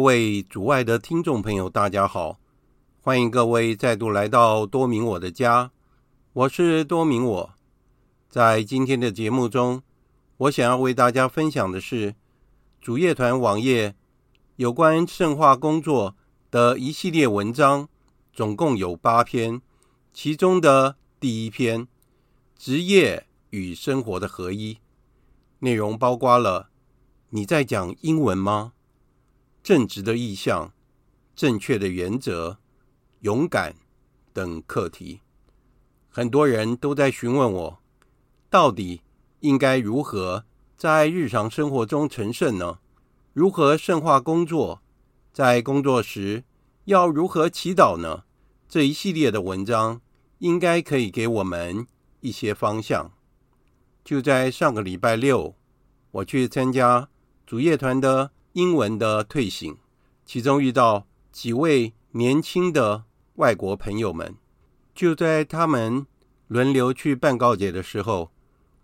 各位主外的听众朋友，大家好，欢迎各位再度来到多明我的家，我是多明我。在今天的节目中，我想要为大家分享的是主业团网页有关圣化工作的一系列文章，总共有八篇，其中的第一篇“职业与生活的合一”，内容包括了你在讲英文吗？正直的意向、正确的原则、勇敢等课题，很多人都在询问我，到底应该如何在日常生活中成圣呢？如何圣化工作？在工作时要如何祈祷呢？这一系列的文章应该可以给我们一些方向。就在上个礼拜六，我去参加主业团的。英文的退行，其中遇到几位年轻的外国朋友们。就在他们轮流去办告解的时候，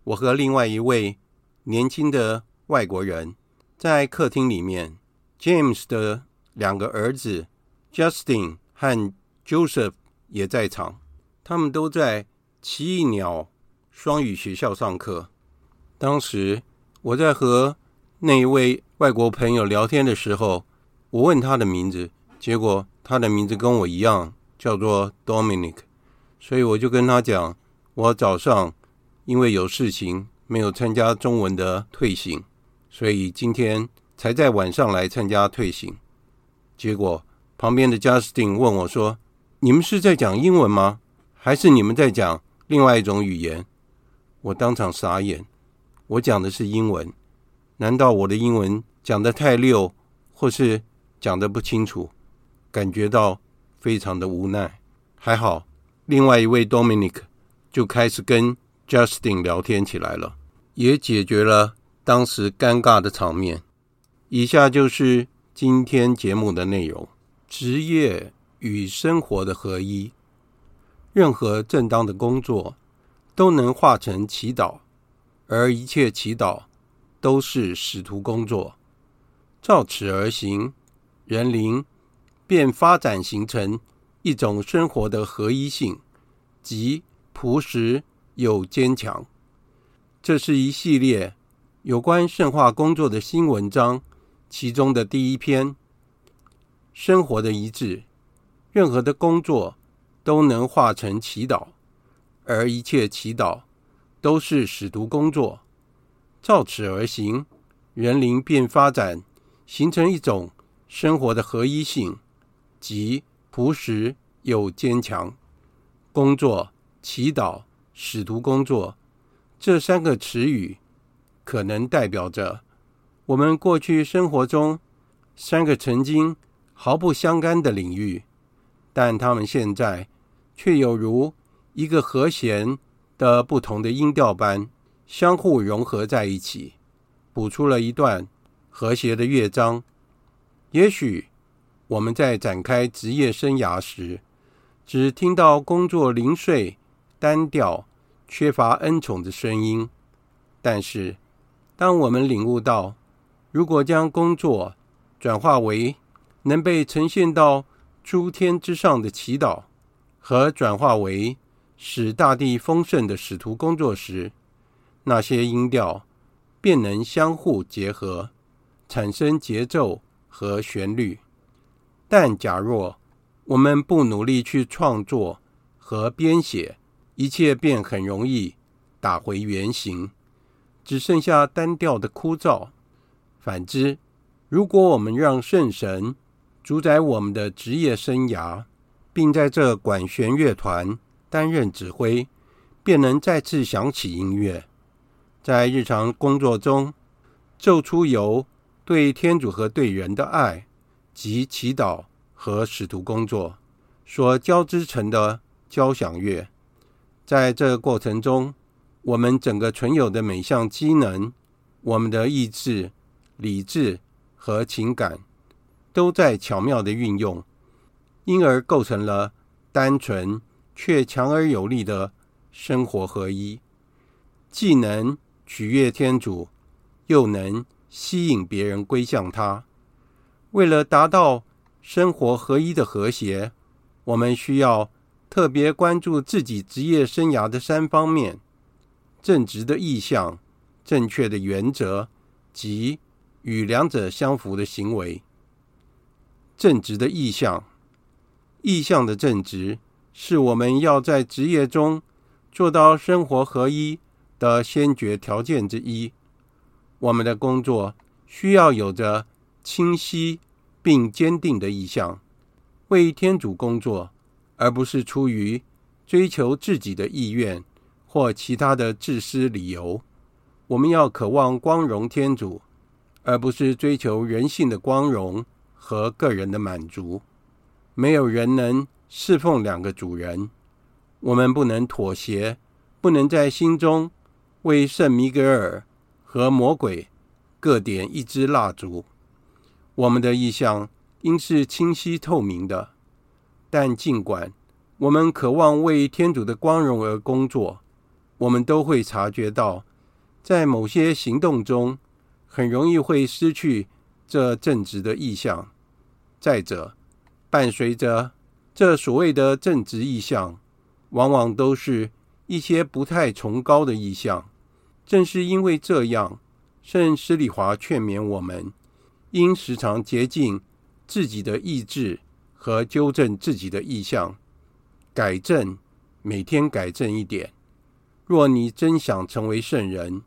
我和另外一位年轻的外国人在客厅里面。James 的两个儿子 Justin 和 Joseph 也在场，他们都在奇异鸟双语学校上课。当时我在和那一位。外国朋友聊天的时候，我问他的名字，结果他的名字跟我一样，叫做 Dominic，所以我就跟他讲，我早上因为有事情没有参加中文的退行，所以今天才在晚上来参加退行。结果旁边的 Justin 问我说：“你们是在讲英文吗？还是你们在讲另外一种语言？”我当场傻眼，我讲的是英文。难道我的英文讲得太溜，或是讲得不清楚？感觉到非常的无奈。还好，另外一位 Dominic 就开始跟 Justin 聊天起来了，也解决了当时尴尬的场面。以下就是今天节目的内容：职业与生活的合一。任何正当的工作都能化成祈祷，而一切祈祷。都是使徒工作，照此而行，人灵便发展形成一种生活的合一性，即朴实又坚强。这是一系列有关圣化工作的新文章，其中的第一篇：生活的一致。任何的工作都能化成祈祷，而一切祈祷都是使徒工作。照此而行，人灵便发展形成一种生活的合一性，即朴实又坚强。工作、祈祷、使徒工作这三个词语，可能代表着我们过去生活中三个曾经毫不相干的领域，但他们现在却有如一个和弦的不同的音调般。相互融合在一起，谱出了一段和谐的乐章。也许我们在展开职业生涯时，只听到工作零碎、单调、缺乏恩宠的声音。但是，当我们领悟到，如果将工作转化为能被呈现到诸天之上的祈祷，和转化为使大地丰盛的使徒工作时，那些音调便能相互结合，产生节奏和旋律。但假若我们不努力去创作和编写，一切便很容易打回原形，只剩下单调的枯燥。反之，如果我们让圣神主宰我们的职业生涯，并在这管弦乐团担任指挥，便能再次响起音乐，在日常工作中奏出由对天主和对人的爱及祈祷和使徒工作所交织成的交响乐。在这个过程中，我们整个存有的每项机能，我们的意志、理智和情感，都在巧妙的运用，因而构成了单纯却强而有力的生活合一，既能取悦天主，又能吸引别人归向他。为了达到生活合一的和谐，我们需要。特别关注自己职业生涯的三方面：正直的意向、正确的原则及与两者相符的行为。正直的意向，意向的正直是我们要在职业中做到生活合一的先决条件之一。我们的工作需要有着清晰并坚定的意向，为天主工作。而不是出于追求自己的意愿或其他的自私理由，我们要渴望光荣天主，而不是追求人性的光荣和个人的满足。没有人能侍奉两个主人。我们不能妥协，不能在心中为圣弥格尔和魔鬼各点一支蜡烛。我们的意向应是清晰透明的。但尽管我们渴望为天主的光荣而工作，我们都会察觉到，在某些行动中很容易会失去这正直的意向。再者，伴随着这所谓的正直意向，往往都是一些不太崇高的意向。正是因为这样，圣施礼华劝勉我们，应时常洁净自己的意志。和纠正自己的意向，改正，每天改正一点。若你真想成为圣人，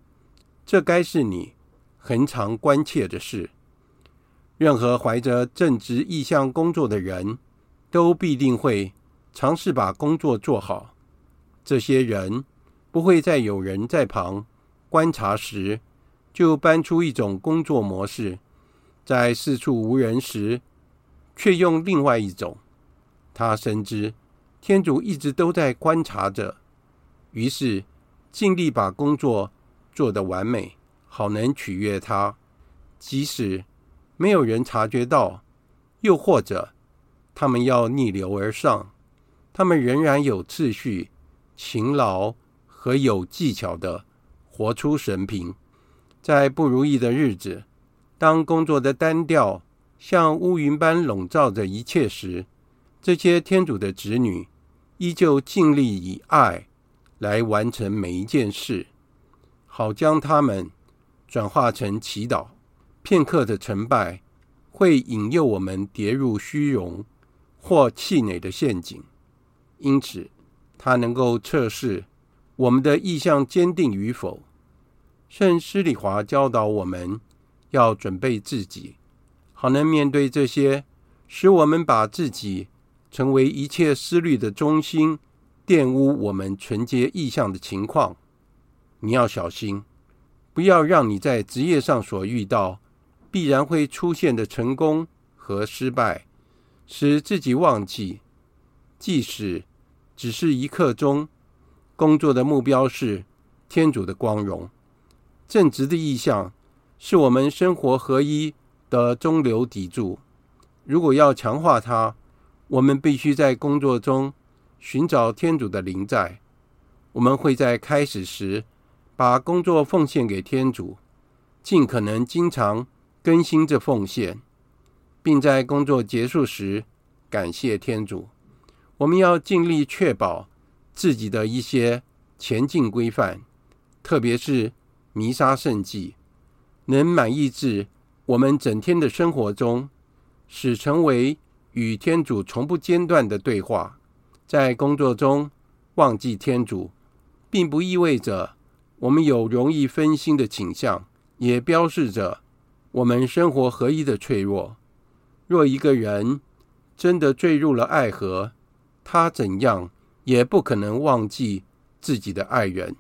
这该是你恒常关切的事。任何怀着正直意向工作的人，都必定会尝试把工作做好。这些人不会再有人在旁观察时，就搬出一种工作模式，在四处无人时，却用另外一种，他深知天主一直都在观察着，于是尽力把工作做得完美，好能取悦他。即使没有人察觉到，又或者他们要逆流而上，他们仍然有秩序、勤劳和有技巧的活出神平。在不如意的日子，当工作的单调，像乌云般笼罩着一切时，这些天主的子女依旧尽力以爱来完成每一件事，好将他们转化成祈祷。片刻的成败会引诱我们跌入虚荣或气馁的陷阱，因此它能够测试我们的意向坚定与否。圣施礼华教导我们要准备自己。好能面对这些使我们把自己成为一切思虑的中心、玷污我们纯洁意向的情况。你要小心，不要让你在职业上所遇到必然会出现的成功和失败，使自己忘记，即使只是一刻钟，工作的目标是天主的光荣。正直的意向是我们生活合一的中流砥柱，如果要强化它，我们必须在工作中寻找天主的临在。我们会在开始时把工作奉献给天主，尽可能经常更新这奉献，并在工作结束时感谢天主。我们要尽力确保自己的一些前进规范，特别是弥撒圣迹，能满意至。我们整天的生活中，使成为与天主从不间断的对话。在工作中忘记天主，并不意味着我们有容易分心的倾向，也标示着我们生活合一的脆弱。若一个人真的坠入了爱河，他怎样也不可能忘记自己的爱人。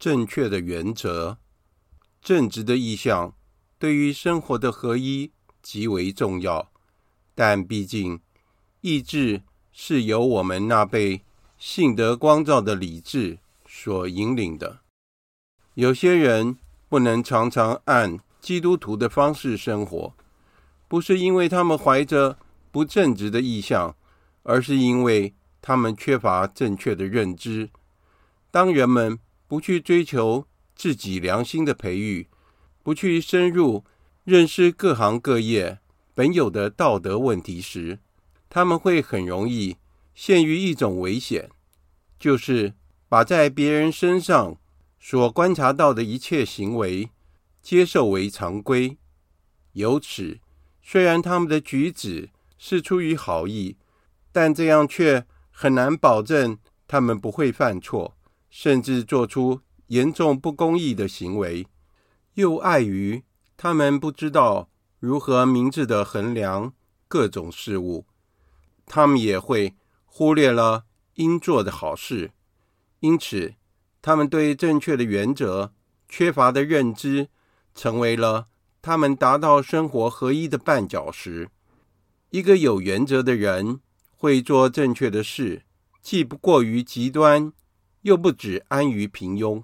正确的原则，正直的意向，对于生活的合一极为重要。但毕竟，意志是由我们那被信德光照的理智所引领的。有些人不能常常按基督徒的方式生活，不是因为他们怀着不正直的意向，而是因为他们缺乏正确的认知。当人们不去追求自己良心的培育，不去深入认识各行各业本有的道德问题时，他们会很容易陷于一种危险，就是把在别人身上所观察到的一切行为接受为常规。由此，虽然他们的举止是出于好意，但这样却很难保证他们不会犯错。甚至做出严重不公义的行为，又碍于他们不知道如何明智地衡量各种事物，他们也会忽略了应做的好事。因此，他们对正确的原则缺乏的认知，成为了他们达到生活合一的绊脚石。一个有原则的人会做正确的事，既不过于极端。又不只安于平庸。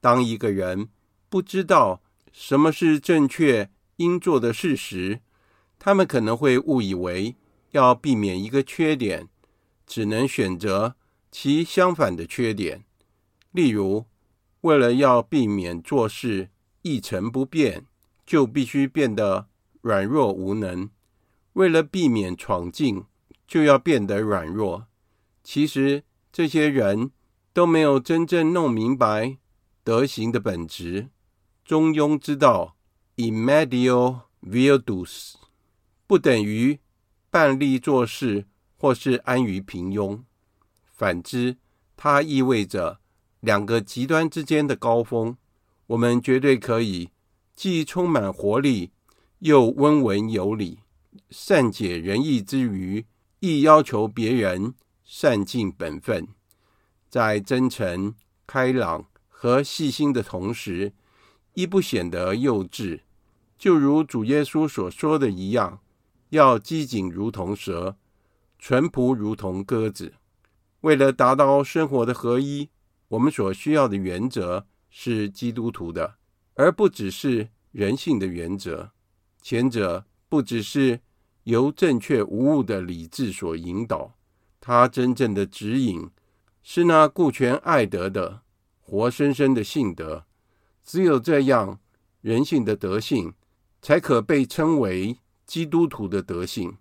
当一个人不知道什么是正确应做的事时，他们可能会误以为要避免一个缺点，只能选择其相反的缺点。例如，为了要避免做事一成不变，就必须变得软弱无能；为了避免闯进，就要变得软弱。其实，这些人。都没有真正弄明白德行的本质。中庸之道，in medio virtus，不等于半力做事或是安于平庸。反之，它意味着两个极端之间的高峰。我们绝对可以既充满活力，又温文有礼，善解人意之余，亦要求别人善尽本分。在真诚、开朗和细心的同时，亦不显得幼稚。就如主耶稣所说的一样，要机警如同蛇，淳朴如同鸽子。为了达到生活的合一，我们所需要的原则是基督徒的，而不只是人性的原则。前者不只是由正确无误的理智所引导，它真正的指引。是那顾全爱德的活生生的性德，只有这样，人性的德性才可被称为基督徒的德性。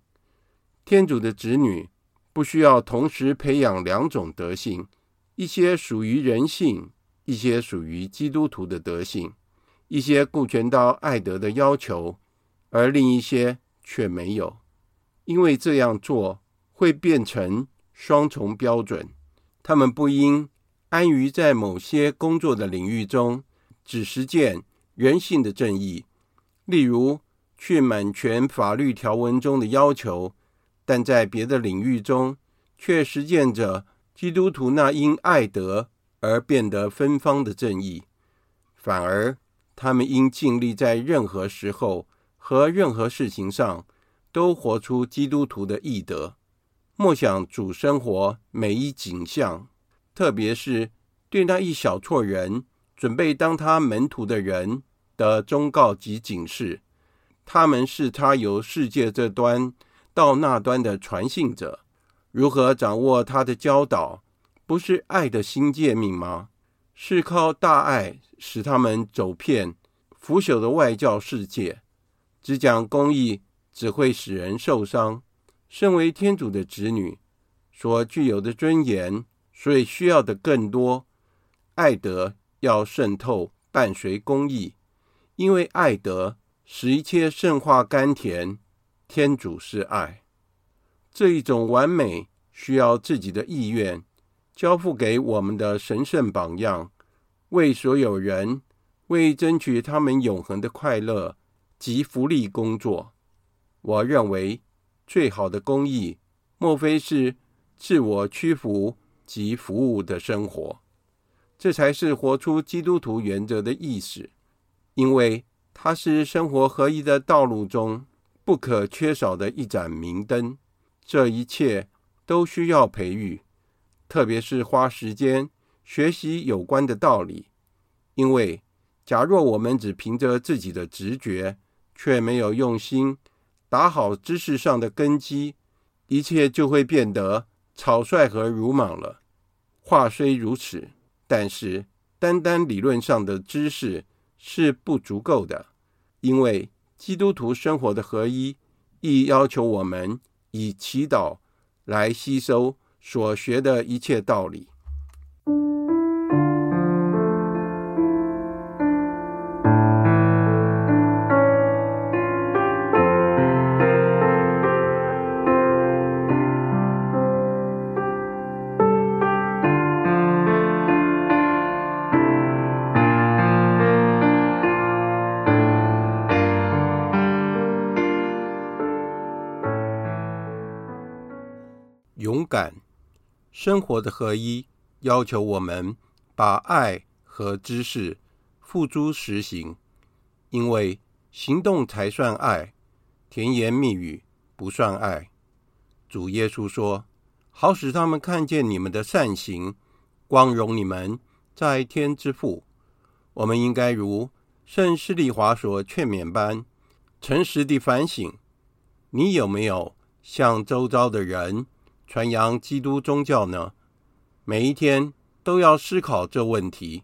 天主的子女不需要同时培养两种德性，一些属于人性，一些属于基督徒的德性，一些顾全到爱德的要求，而另一些却没有，因为这样做会变成双重标准。他们不应安于在某些工作的领域中只实践人性的正义，例如去满全法律条文中的要求，但在别的领域中却实践着基督徒那因爱德而变得芬芳的正义。反而，他们应尽力在任何时候和任何事情上都活出基督徒的义德。默想主生活每一景象，特别是对那一小撮人准备当他门徒的人的忠告及警示。他们是他由世界这端到那端的传信者，如何掌握他的教导，不是爱的新诫命吗？是靠大爱使他们走遍腐朽的外教世界，只讲公义只会使人受伤。身为天主的子女，所具有的尊严，所以需要的更多。爱德要渗透，伴随公义，因为爱德使一切圣化甘甜。天主是爱，这一种完美需要自己的意愿交付给我们的神圣榜样，为所有人，为争取他们永恒的快乐及福利工作。我认为。最好的公义，莫非是自我屈服及服务的生活？这才是活出基督徒原则的意思，因为它是生活合一的道路中不可缺少的一盏明灯。这一切都需要培育，特别是花时间学习有关的道理。因为假若我们只凭着自己的直觉，却没有用心，打好知识上的根基，一切就会变得草率和鲁莽了。话虽如此，但是单单理论上的知识是不足够的，因为基督徒生活的合一，亦要求我们以祈祷来吸收所学的一切道理。生活的合一，要求我们把爱和知识付诸实行，因为行动才算爱，甜言蜜语不算爱。主耶稣说：“好使他们看见你们的善行，光荣你们在天之父。”我们应该如圣施利华所劝勉般，诚实地反省：你有没有向周遭的人传扬基督宗教呢？每一天都要思考这问题。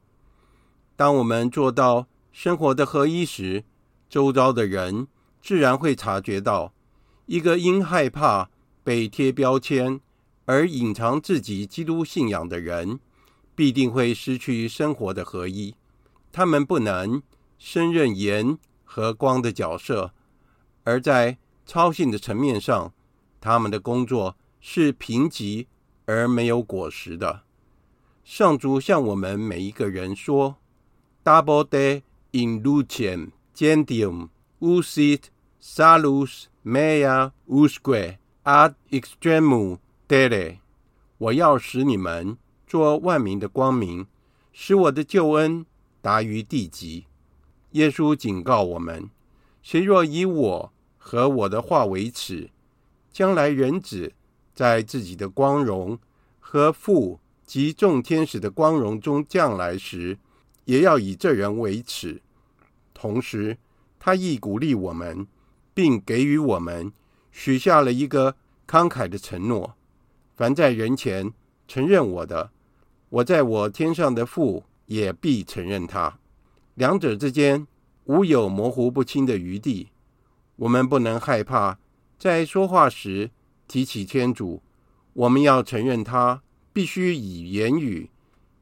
当我们做到生活的合一时，周遭的人自然会察觉到，一个因害怕被贴标签而隐藏自己基督信仰的人，必定会失去生活的合一。他们不能胜任盐和光的角色，而在操行的层面上，他们的工作。是贫瘠而没有果实的。上主向我们每一个人说：“Double de in lucem gentium usit salus mea usque ad extremum dere。”我要使你们做万民的光明，使我的救恩达于地极。耶稣警告我们：谁若以我和我的话为耻，将来人子。在自己的光荣和父及众天使的光荣中降来时，也要以这人为耻。同时，他亦鼓励我们，并给予我们许下了一个慷慨的承诺：凡在人前承认我的，我在我天上的父也必承认他。两者之间无有模糊不清的余地。我们不能害怕在说话时。提起天主，我们要承认他必须以言语，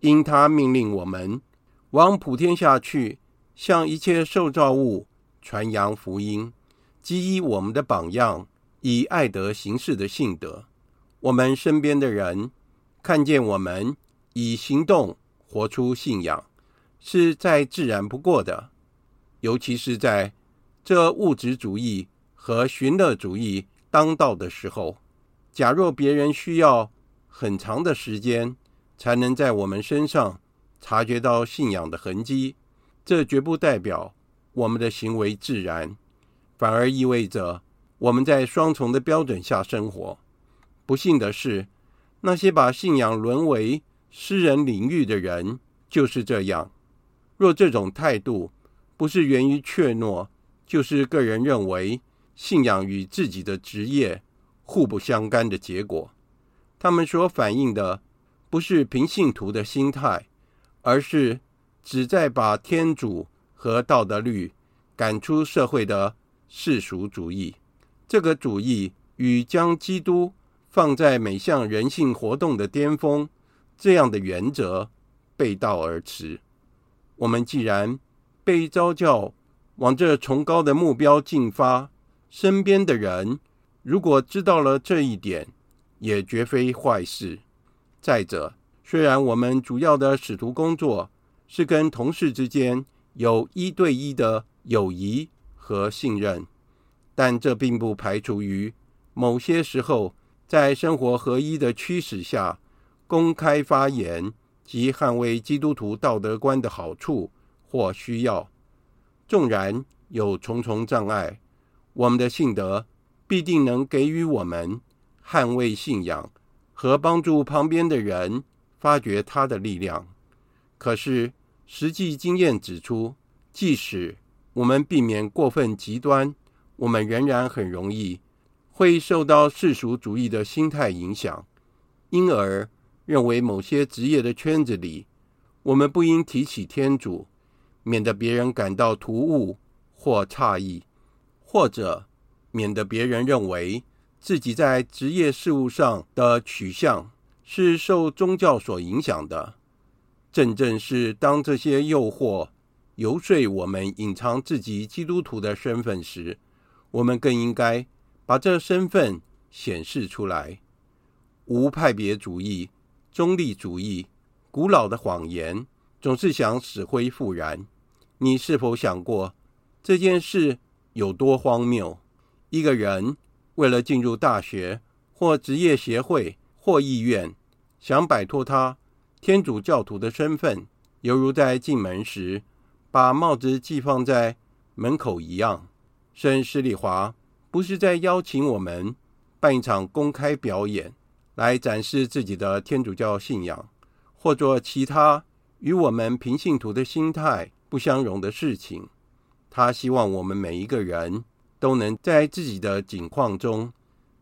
因他命令我们往普天下去，向一切受造物传扬福音，即以我们的榜样，以爱德行事的信德。我们身边的人看见我们以行动活出信仰，是再自然不过的。尤其是在这物质主义和寻乐主义当道的时候，假若别人需要很长的时间才能在我们身上察觉到信仰的痕迹，这绝不代表我们的行为自然，反而意味着我们在双重的标准下生活。不幸的是，那些把信仰沦为私人领域的人就是这样。若这种态度不是源于怯懦，就是个人认为信仰与自己的职业互不相干的结果，他们所反映的不是平信徒的心态，而是旨在把天主和道德律赶出社会的世俗主义。这个主义与将基督放在每项人性活动的巅峰这样的原则背道而驰。我们既然被召叫往这崇高的目标进发，身边的人如果知道了这一点，也绝非坏事。再者，虽然我们主要的使徒工作是跟同事之间有一对一的友谊和信任，但这并不排除于某些时候，在生活合一的驱使下，公开发言及捍卫基督徒道德观的好处或需要。纵然有重重障碍，我们的信德必定能给予我们捍卫信仰。和帮助旁边的人发掘他的力量。可是，实际经验指出，即使我们避免过分极端，我们仍然很容易会受到世俗主义的心态影响，因而认为某些职业的圈子里，我们不应提起天主，免得别人感到突兀或诧异，或者免得别人认为。自己在职业事务上的取向是受宗教所影响的，正正是当这些诱惑游说我们隐藏自己基督徒的身份时，我们更应该把这身份显示出来。无派别主义、中立主义、古老的谎言，总是想死灰复燃。你是否想过这件事有多荒谬？一个人。为了进入大学或职业协会或医院，想摆脱他天主教徒的身份，犹如在进门时把帽子寄放在门口一样。圣施礼华不是在邀请我们办一场公开表演，来展示自己的天主教信仰，或做其他与我们平信徒的心态不相容的事情。他希望我们每一个人。都能在自己的境况中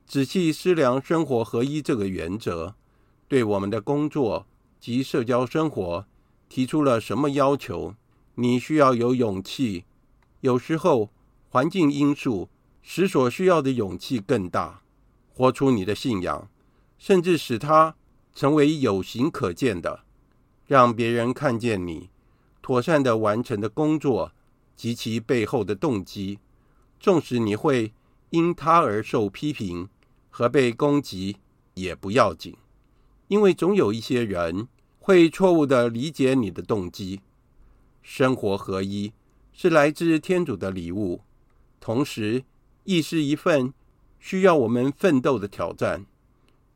仔细思量生活合一这个原则，对我们的工作及社交生活提出了什么要求？你需要有勇气。有时候环境因素使所需要的勇气更大。活出你的信仰，甚至使它成为有形可见的，让别人看见你妥善地完成的工作及其背后的动机。纵使你会因他而受批评和被攻击，也不要紧，因为总有一些人会错误地理解你的动机。生活合一是来自天主的礼物，同时亦是一份需要我们奋斗的挑战。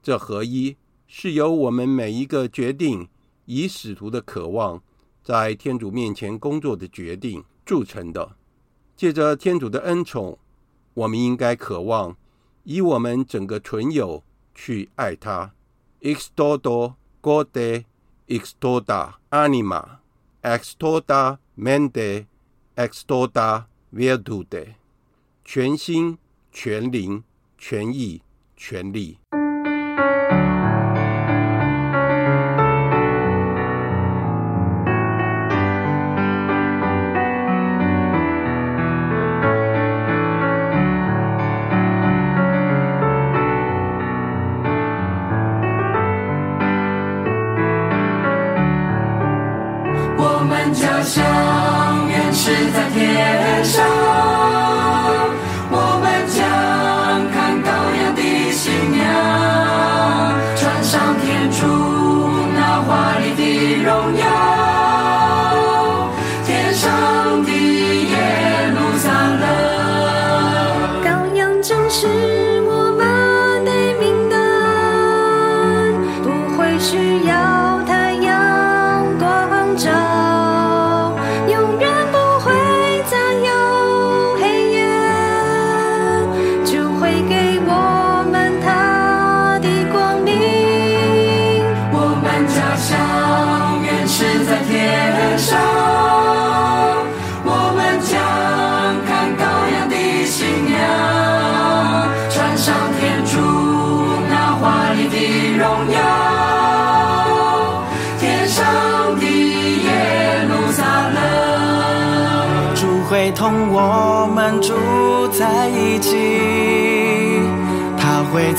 这合一是由我们每一个决定以使徒的渴望在天主面前工作的决定铸成的。借着天主的恩宠，我们应该渴望以我们整个存有去爱他。e x t o d o gode extoda anima, extoda mente, extoda virtude。全心、全灵、全意、全力。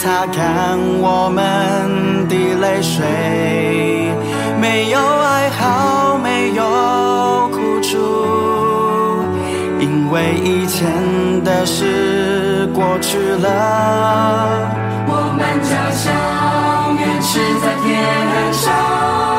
擦干我们的泪水，没有哀嚎，没有哭楚，因为以前的事过去了，我们家乡远是在天上。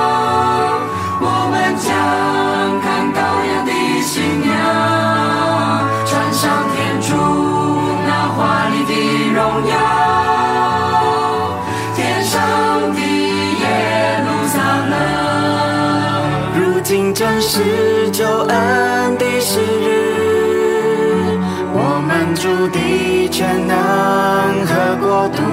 是救恩的时日，我们主的全能和国度，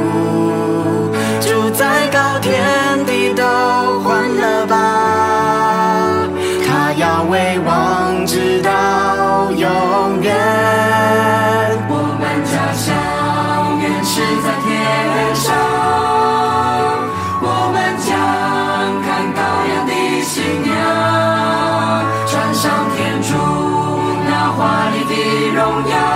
天上。